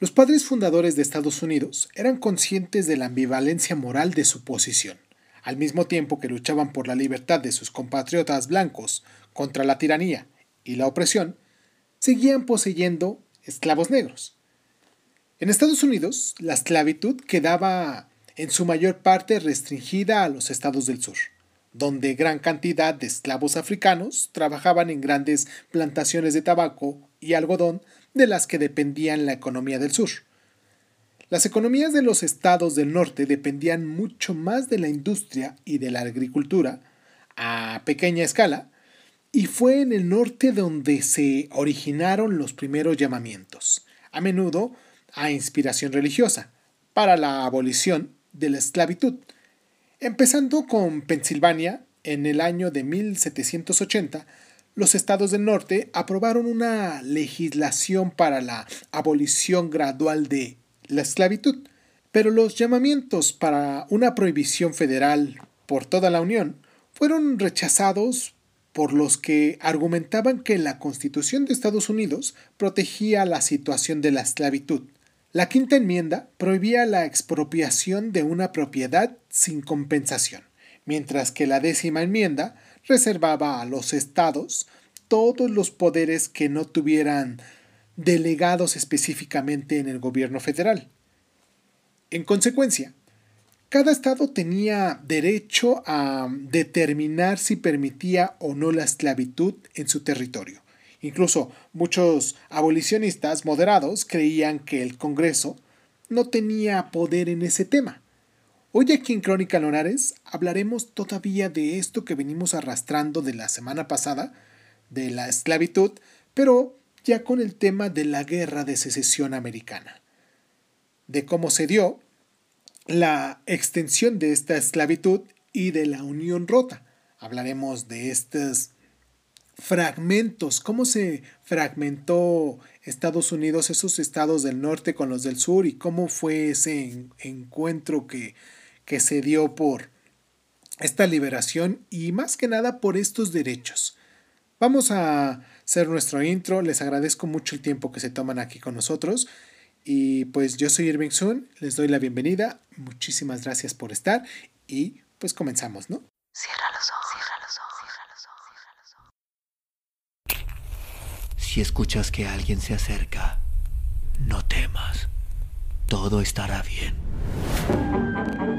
Los padres fundadores de Estados Unidos eran conscientes de la ambivalencia moral de su posición. Al mismo tiempo que luchaban por la libertad de sus compatriotas blancos contra la tiranía y la opresión, seguían poseyendo esclavos negros. En Estados Unidos, la esclavitud quedaba en su mayor parte restringida a los estados del sur, donde gran cantidad de esclavos africanos trabajaban en grandes plantaciones de tabaco y algodón de las que dependían la economía del sur. Las economías de los estados del norte dependían mucho más de la industria y de la agricultura a pequeña escala, y fue en el norte donde se originaron los primeros llamamientos, a menudo a inspiración religiosa, para la abolición de la esclavitud, empezando con Pensilvania en el año de 1780, los estados del norte aprobaron una legislación para la abolición gradual de la esclavitud, pero los llamamientos para una prohibición federal por toda la Unión fueron rechazados por los que argumentaban que la Constitución de Estados Unidos protegía la situación de la esclavitud. La quinta enmienda prohibía la expropiación de una propiedad sin compensación, mientras que la décima enmienda reservaba a los estados todos los poderes que no tuvieran delegados específicamente en el gobierno federal. En consecuencia, cada estado tenía derecho a determinar si permitía o no la esclavitud en su territorio. Incluso muchos abolicionistas moderados creían que el Congreso no tenía poder en ese tema. Hoy aquí en Crónica Lonares hablaremos todavía de esto que venimos arrastrando de la semana pasada, de la esclavitud, pero ya con el tema de la guerra de secesión americana, de cómo se dio la extensión de esta esclavitud y de la unión rota. Hablaremos de estos fragmentos, cómo se fragmentó Estados Unidos, esos estados del norte con los del sur y cómo fue ese encuentro que, que se dio por esta liberación y más que nada por estos derechos. Vamos a hacer nuestro intro, les agradezco mucho el tiempo que se toman aquí con nosotros. Y pues yo soy Irving Sun, les doy la bienvenida, muchísimas gracias por estar. Y pues comenzamos, ¿no? Cierra los ojos, cierra los ojos, cierra los ojos, cierra los ojos. Si escuchas que alguien se acerca, no temas, todo estará bien.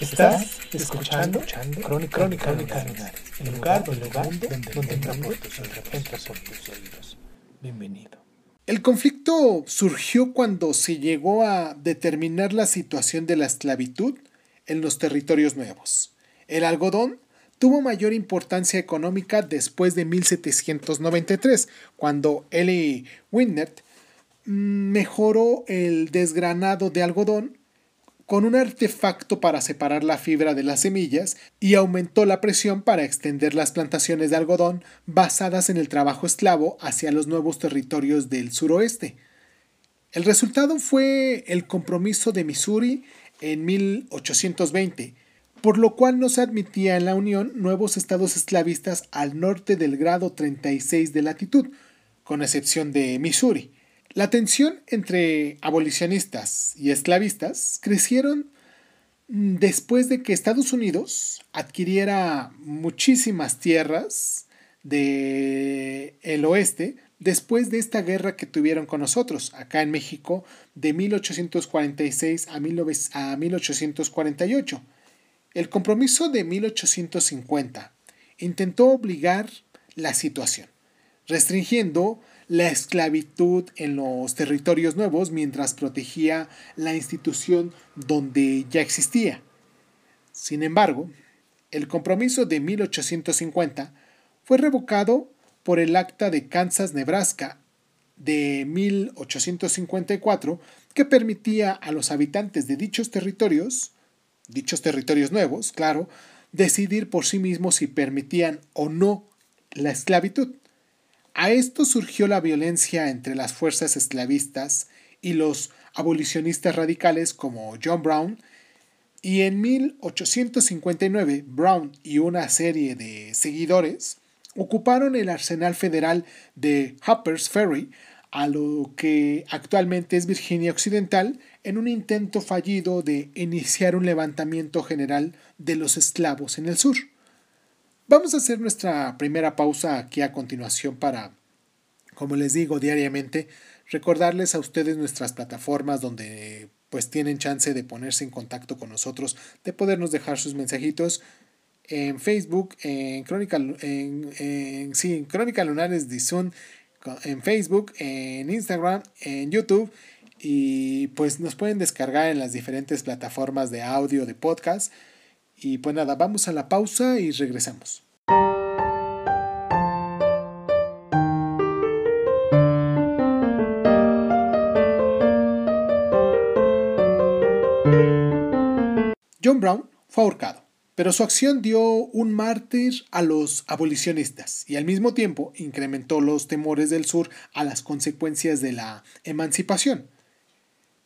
Estás escuchando, Crónica, Crónica, Crónica el lugar, el lugar donde, donde, donde tus oídos. Bienvenido. El conflicto surgió cuando se llegó a determinar la situación de la esclavitud en los territorios nuevos. El algodón tuvo mayor importancia económica después de 1793, cuando Eli Winnert mm, mejoró el desgranado de algodón con un artefacto para separar la fibra de las semillas y aumentó la presión para extender las plantaciones de algodón basadas en el trabajo esclavo hacia los nuevos territorios del suroeste. El resultado fue el compromiso de Missouri en 1820, por lo cual no se admitía en la Unión nuevos estados esclavistas al norte del grado 36 de latitud, con excepción de Missouri. La tensión entre abolicionistas y esclavistas crecieron después de que Estados Unidos adquiriera muchísimas tierras del el oeste después de esta guerra que tuvieron con nosotros acá en México de 1846 a, a 1848. El compromiso de 1850 intentó obligar la situación, restringiendo la esclavitud en los territorios nuevos mientras protegía la institución donde ya existía. Sin embargo, el compromiso de 1850 fue revocado por el Acta de Kansas-Nebraska de 1854 que permitía a los habitantes de dichos territorios, dichos territorios nuevos, claro, decidir por sí mismos si permitían o no la esclavitud. A esto surgió la violencia entre las fuerzas esclavistas y los abolicionistas radicales como John Brown, y en 1859 Brown y una serie de seguidores ocuparon el arsenal federal de Harper's Ferry, a lo que actualmente es Virginia Occidental, en un intento fallido de iniciar un levantamiento general de los esclavos en el sur. Vamos a hacer nuestra primera pausa aquí a continuación para, como les digo diariamente, recordarles a ustedes nuestras plataformas donde pues tienen chance de ponerse en contacto con nosotros, de podernos dejar sus mensajitos en Facebook, en Crónica, en, en, sí, en Crónica Lunares de Zoom, en Facebook, en Instagram, en YouTube y pues nos pueden descargar en las diferentes plataformas de audio, de podcast. Y pues nada, vamos a la pausa y regresamos. John Brown fue ahorcado, pero su acción dio un mártir a los abolicionistas y al mismo tiempo incrementó los temores del sur a las consecuencias de la emancipación.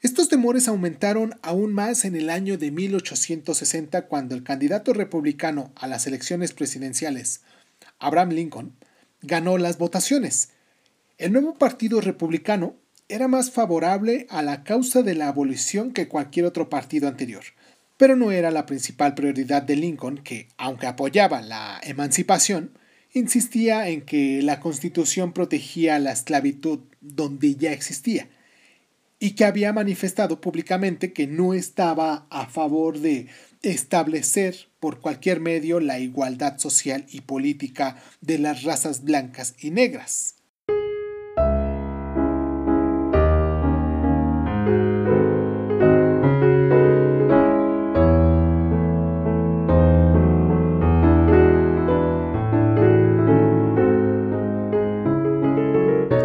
Estos temores aumentaron aún más en el año de 1860 cuando el candidato republicano a las elecciones presidenciales, Abraham Lincoln, ganó las votaciones. El nuevo partido republicano era más favorable a la causa de la abolición que cualquier otro partido anterior, pero no era la principal prioridad de Lincoln que, aunque apoyaba la emancipación, insistía en que la constitución protegía la esclavitud donde ya existía y que había manifestado públicamente que no estaba a favor de establecer por cualquier medio la igualdad social y política de las razas blancas y negras.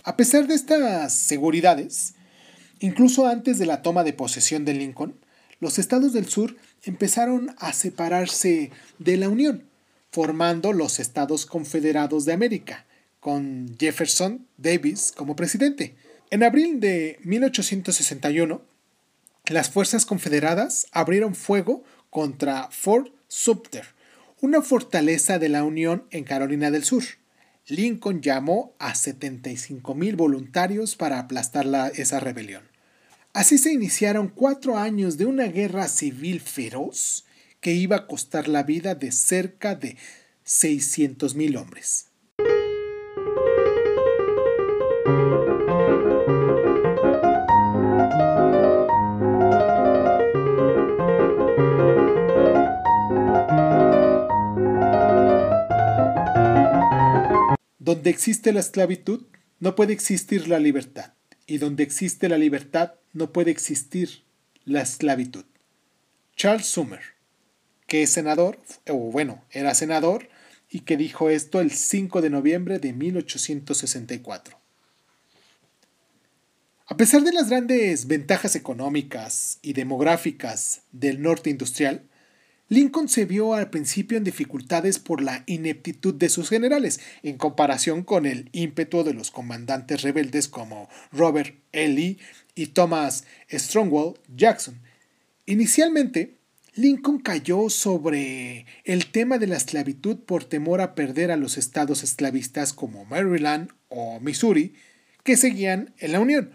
A pesar de estas seguridades, Incluso antes de la toma de posesión de Lincoln, los estados del sur empezaron a separarse de la Unión, formando los Estados Confederados de América, con Jefferson Davis como presidente. En abril de 1861, las fuerzas confederadas abrieron fuego contra Fort Sumter, una fortaleza de la Unión en Carolina del Sur. Lincoln llamó a 75 mil voluntarios para aplastar esa rebelión. Así se iniciaron cuatro años de una guerra civil feroz que iba a costar la vida de cerca de 600.000 hombres. Donde existe la esclavitud, no puede existir la libertad y donde existe la libertad no puede existir la esclavitud. Charles Summer, que es senador, o bueno, era senador, y que dijo esto el 5 de noviembre de 1864. A pesar de las grandes ventajas económicas y demográficas del norte industrial, Lincoln se vio al principio en dificultades por la ineptitud de sus generales, en comparación con el ímpetu de los comandantes rebeldes como Robert E. Lee y Thomas Strongwell Jackson. Inicialmente, Lincoln cayó sobre el tema de la esclavitud por temor a perder a los estados esclavistas como Maryland o Missouri, que seguían en la Unión.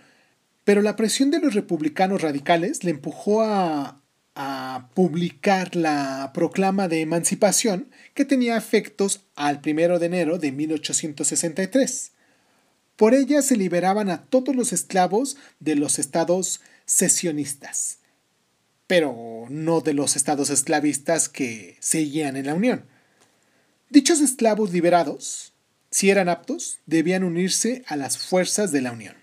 Pero la presión de los republicanos radicales le empujó a a publicar la proclama de emancipación que tenía efectos al 1 de enero de 1863. Por ella se liberaban a todos los esclavos de los estados sesionistas, pero no de los estados esclavistas que seguían en la Unión. Dichos esclavos liberados, si eran aptos, debían unirse a las fuerzas de la Unión.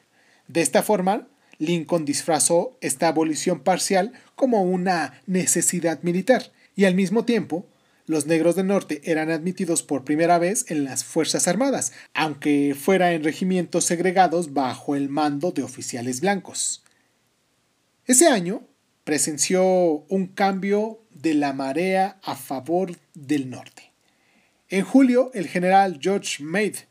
De esta forma, Lincoln disfrazó esta abolición parcial como una necesidad militar y al mismo tiempo los negros del norte eran admitidos por primera vez en las Fuerzas Armadas, aunque fuera en regimientos segregados bajo el mando de oficiales blancos. Ese año presenció un cambio de la marea a favor del norte. En julio, el general George Meade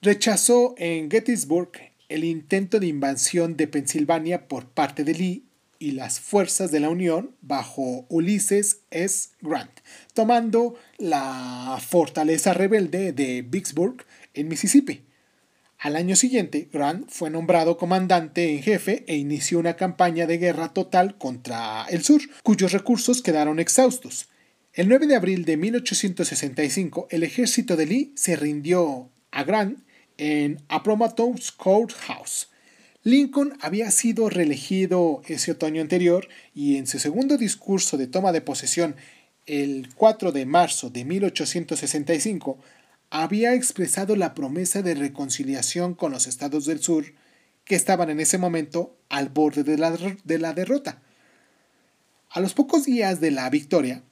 rechazó en Gettysburg el intento de invasión de Pensilvania por parte de Lee y las fuerzas de la Unión bajo Ulysses S. Grant, tomando la fortaleza rebelde de Vicksburg en Mississippi. Al año siguiente, Grant fue nombrado comandante en jefe e inició una campaña de guerra total contra el sur, cuyos recursos quedaron exhaustos. El 9 de abril de 1865, el ejército de Lee se rindió a Grant en Appomattox Courthouse. Lincoln había sido reelegido ese otoño anterior y en su segundo discurso de toma de posesión el 4 de marzo de 1865 había expresado la promesa de reconciliación con los estados del sur que estaban en ese momento al borde de la, de la derrota. A los pocos días de la victoria,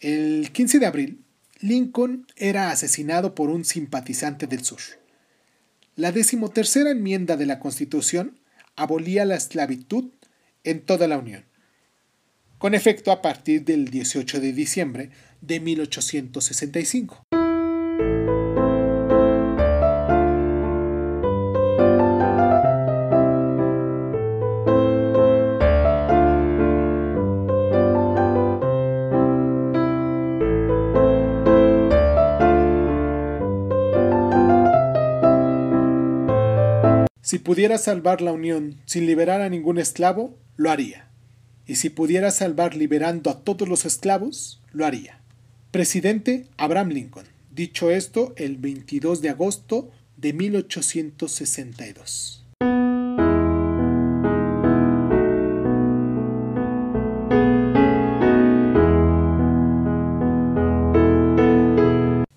el 15 de abril, Lincoln era asesinado por un simpatizante del sur. La decimotercera enmienda de la Constitución abolía la esclavitud en toda la Unión, con efecto a partir del 18 de diciembre de 1865. Si pudiera salvar la Unión sin liberar a ningún esclavo, lo haría. Y si pudiera salvar liberando a todos los esclavos, lo haría. Presidente Abraham Lincoln. Dicho esto, el 22 de agosto de 1862.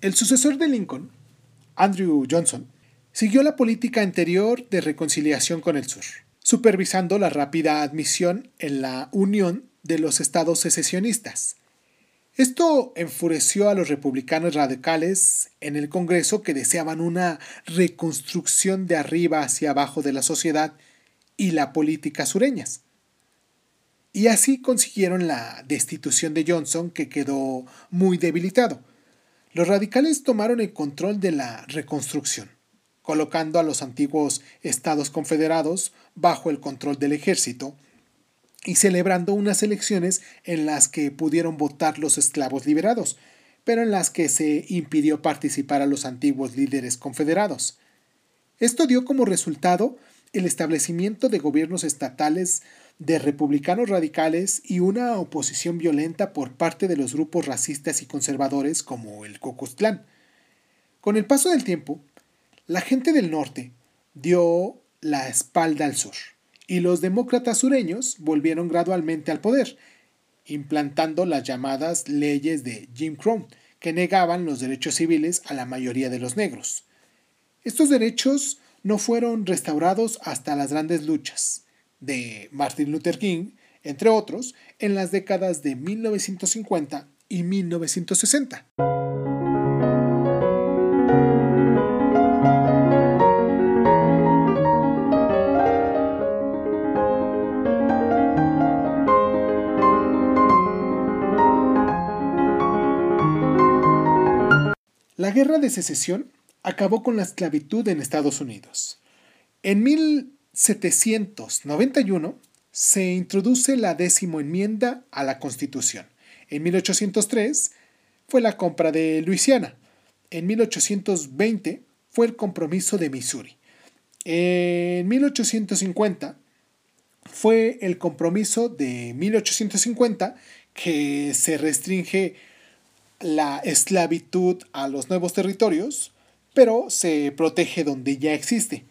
El sucesor de Lincoln, Andrew Johnson, Siguió la política anterior de reconciliación con el sur, supervisando la rápida admisión en la Unión de los estados secesionistas. Esto enfureció a los republicanos radicales en el Congreso que deseaban una reconstrucción de arriba hacia abajo de la sociedad y la política sureñas. Y así consiguieron la destitución de Johnson que quedó muy debilitado. Los radicales tomaron el control de la reconstrucción colocando a los antiguos estados confederados bajo el control del ejército y celebrando unas elecciones en las que pudieron votar los esclavos liberados, pero en las que se impidió participar a los antiguos líderes confederados. Esto dio como resultado el establecimiento de gobiernos estatales de republicanos radicales y una oposición violenta por parte de los grupos racistas y conservadores como el Ku Con el paso del tiempo, la gente del norte dio la espalda al sur y los demócratas sureños volvieron gradualmente al poder, implantando las llamadas leyes de Jim Crow, que negaban los derechos civiles a la mayoría de los negros. Estos derechos no fueron restaurados hasta las grandes luchas de Martin Luther King, entre otros, en las décadas de 1950 y 1960. Guerra de secesión acabó con la esclavitud en Estados Unidos. En 1791 se introduce la décimo enmienda a la Constitución. En 1803 fue la compra de Luisiana. En 1820 fue el compromiso de Missouri. En 1850 fue el compromiso de 1850 que se restringe la esclavitud a los nuevos territorios, pero se protege donde ya existe.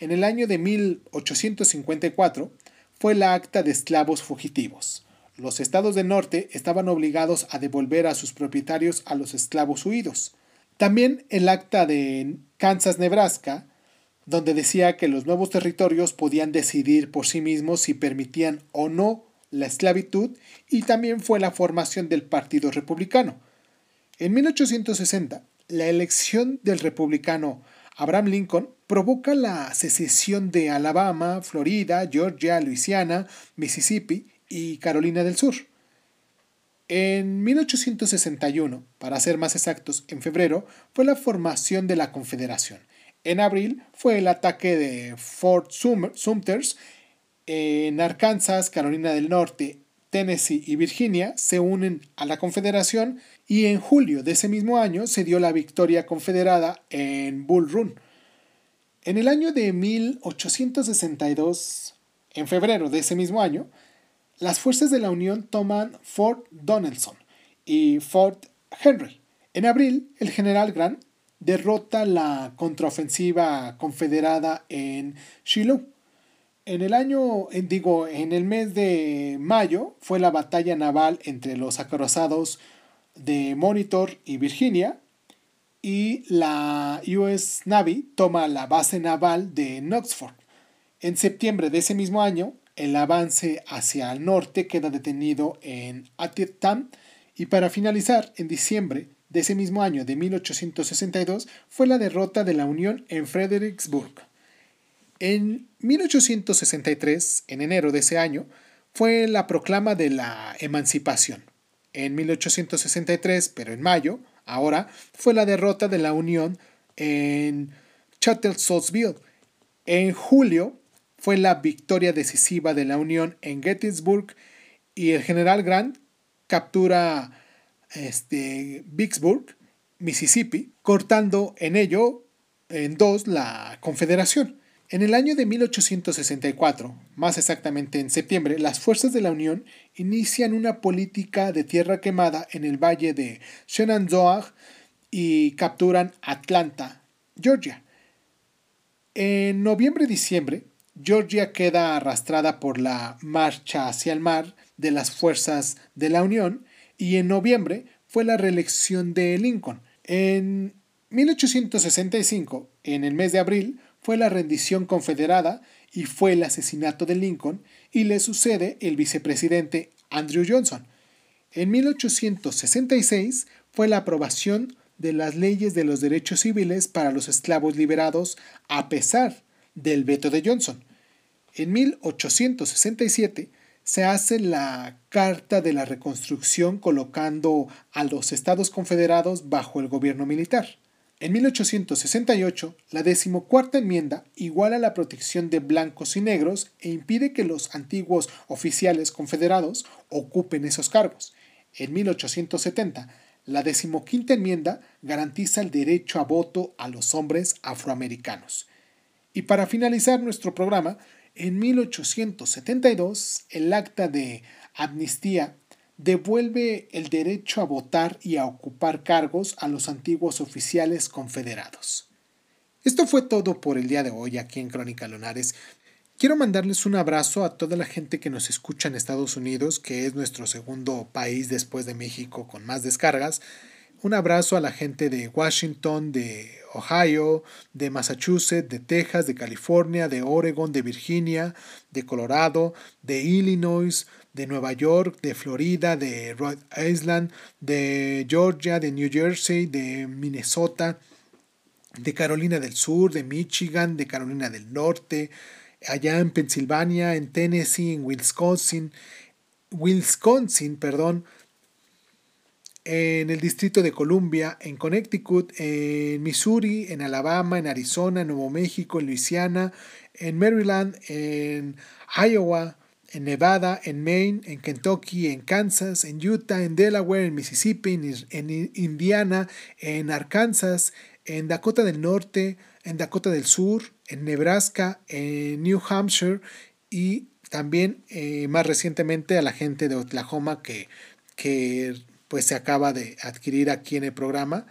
En el año de 1854 fue la acta de esclavos fugitivos. Los estados del norte estaban obligados a devolver a sus propietarios a los esclavos huidos. También el acta de Kansas-Nebraska, donde decía que los nuevos territorios podían decidir por sí mismos si permitían o no la esclavitud, y también fue la formación del Partido Republicano, en 1860, la elección del republicano Abraham Lincoln provoca la secesión de Alabama, Florida, Georgia, Luisiana, Mississippi y Carolina del Sur. En 1861, para ser más exactos, en febrero, fue la formación de la Confederación. En abril fue el ataque de Fort Sumters. En Arkansas, Carolina del Norte, Tennessee y Virginia se unen a la Confederación y en julio de ese mismo año se dio la victoria confederada en Bull Run. En el año de 1862, en febrero de ese mismo año, las fuerzas de la Unión toman Fort Donelson y Fort Henry. En abril, el general Grant derrota la contraofensiva confederada en Shiloh. En el año, digo, en el mes de mayo fue la batalla naval entre los acorazados de Monitor y Virginia y la US Navy toma la base naval de Knoxford. En septiembre de ese mismo año, el avance hacia el norte queda detenido en Antietam y para finalizar, en diciembre de ese mismo año de 1862 fue la derrota de la Unión en Fredericksburg. En 1863, en enero de ese año, fue la proclama de la emancipación. En 1863, pero en mayo, ahora, fue la derrota de la Unión en Chancellorsville. En julio fue la victoria decisiva de la Unión en Gettysburg y el general Grant captura este, Vicksburg, Mississippi, cortando en ello en dos la Confederación. En el año de 1864, más exactamente en septiembre, las fuerzas de la Unión inician una política de tierra quemada en el valle de Shenandoah y capturan Atlanta, Georgia. En noviembre-diciembre, Georgia queda arrastrada por la marcha hacia el mar de las fuerzas de la Unión y en noviembre fue la reelección de Lincoln. En 1865, en el mes de abril, fue la rendición confederada y fue el asesinato de Lincoln y le sucede el vicepresidente Andrew Johnson. En 1866 fue la aprobación de las leyes de los derechos civiles para los esclavos liberados a pesar del veto de Johnson. En 1867 se hace la Carta de la Reconstrucción colocando a los Estados Confederados bajo el gobierno militar. En 1868, la decimocuarta enmienda iguala la protección de blancos y negros e impide que los antiguos oficiales confederados ocupen esos cargos. En 1870, la decimoquinta enmienda garantiza el derecho a voto a los hombres afroamericanos. Y para finalizar nuestro programa, en 1872, el acta de amnistía devuelve el derecho a votar y a ocupar cargos a los antiguos oficiales confederados. Esto fue todo por el día de hoy aquí en Crónica Lunares. Quiero mandarles un abrazo a toda la gente que nos escucha en Estados Unidos, que es nuestro segundo país después de México con más descargas. Un abrazo a la gente de Washington, de Ohio, de Massachusetts, de Texas, de California, de Oregon, de Virginia, de Colorado, de Illinois, de Nueva York, de Florida, de Rhode Island, de Georgia, de New Jersey, de Minnesota, de Carolina del Sur, de Michigan, de Carolina del Norte, allá en Pensilvania, en Tennessee, en Wisconsin, Wisconsin, perdón, en el Distrito de Columbia, en Connecticut, en Missouri, en Alabama, en Arizona, en Nuevo México, en Luisiana, en Maryland, en Iowa, en Nevada, en Maine, en Kentucky, en Kansas, en Utah, en Delaware, en Mississippi, en, Indiana, en Arkansas, en Dakota del Norte, en Dakota del Sur, en Nebraska, en New Hampshire y también eh, más recientemente a la gente de Oklahoma que, que pues se acaba de adquirir aquí en el programa.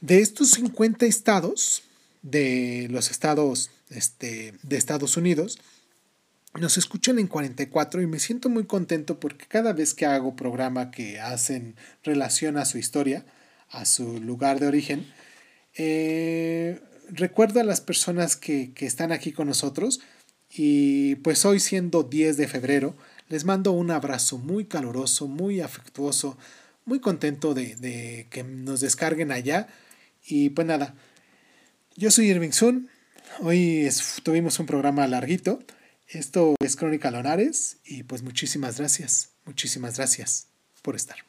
De estos 50 estados, de los estados este, de Estados Unidos, nos escuchan en 44 y me siento muy contento porque cada vez que hago programa que hacen relación a su historia, a su lugar de origen, eh, recuerdo a las personas que, que están aquí con nosotros y pues hoy siendo 10 de febrero, les mando un abrazo muy caluroso, muy afectuoso, muy contento de, que nos descarguen allá. Y pues nada, yo soy Irving Sun. Hoy tuvimos un programa larguito. Esto es Crónica Lonares y pues muchísimas gracias, muchísimas gracias por estar.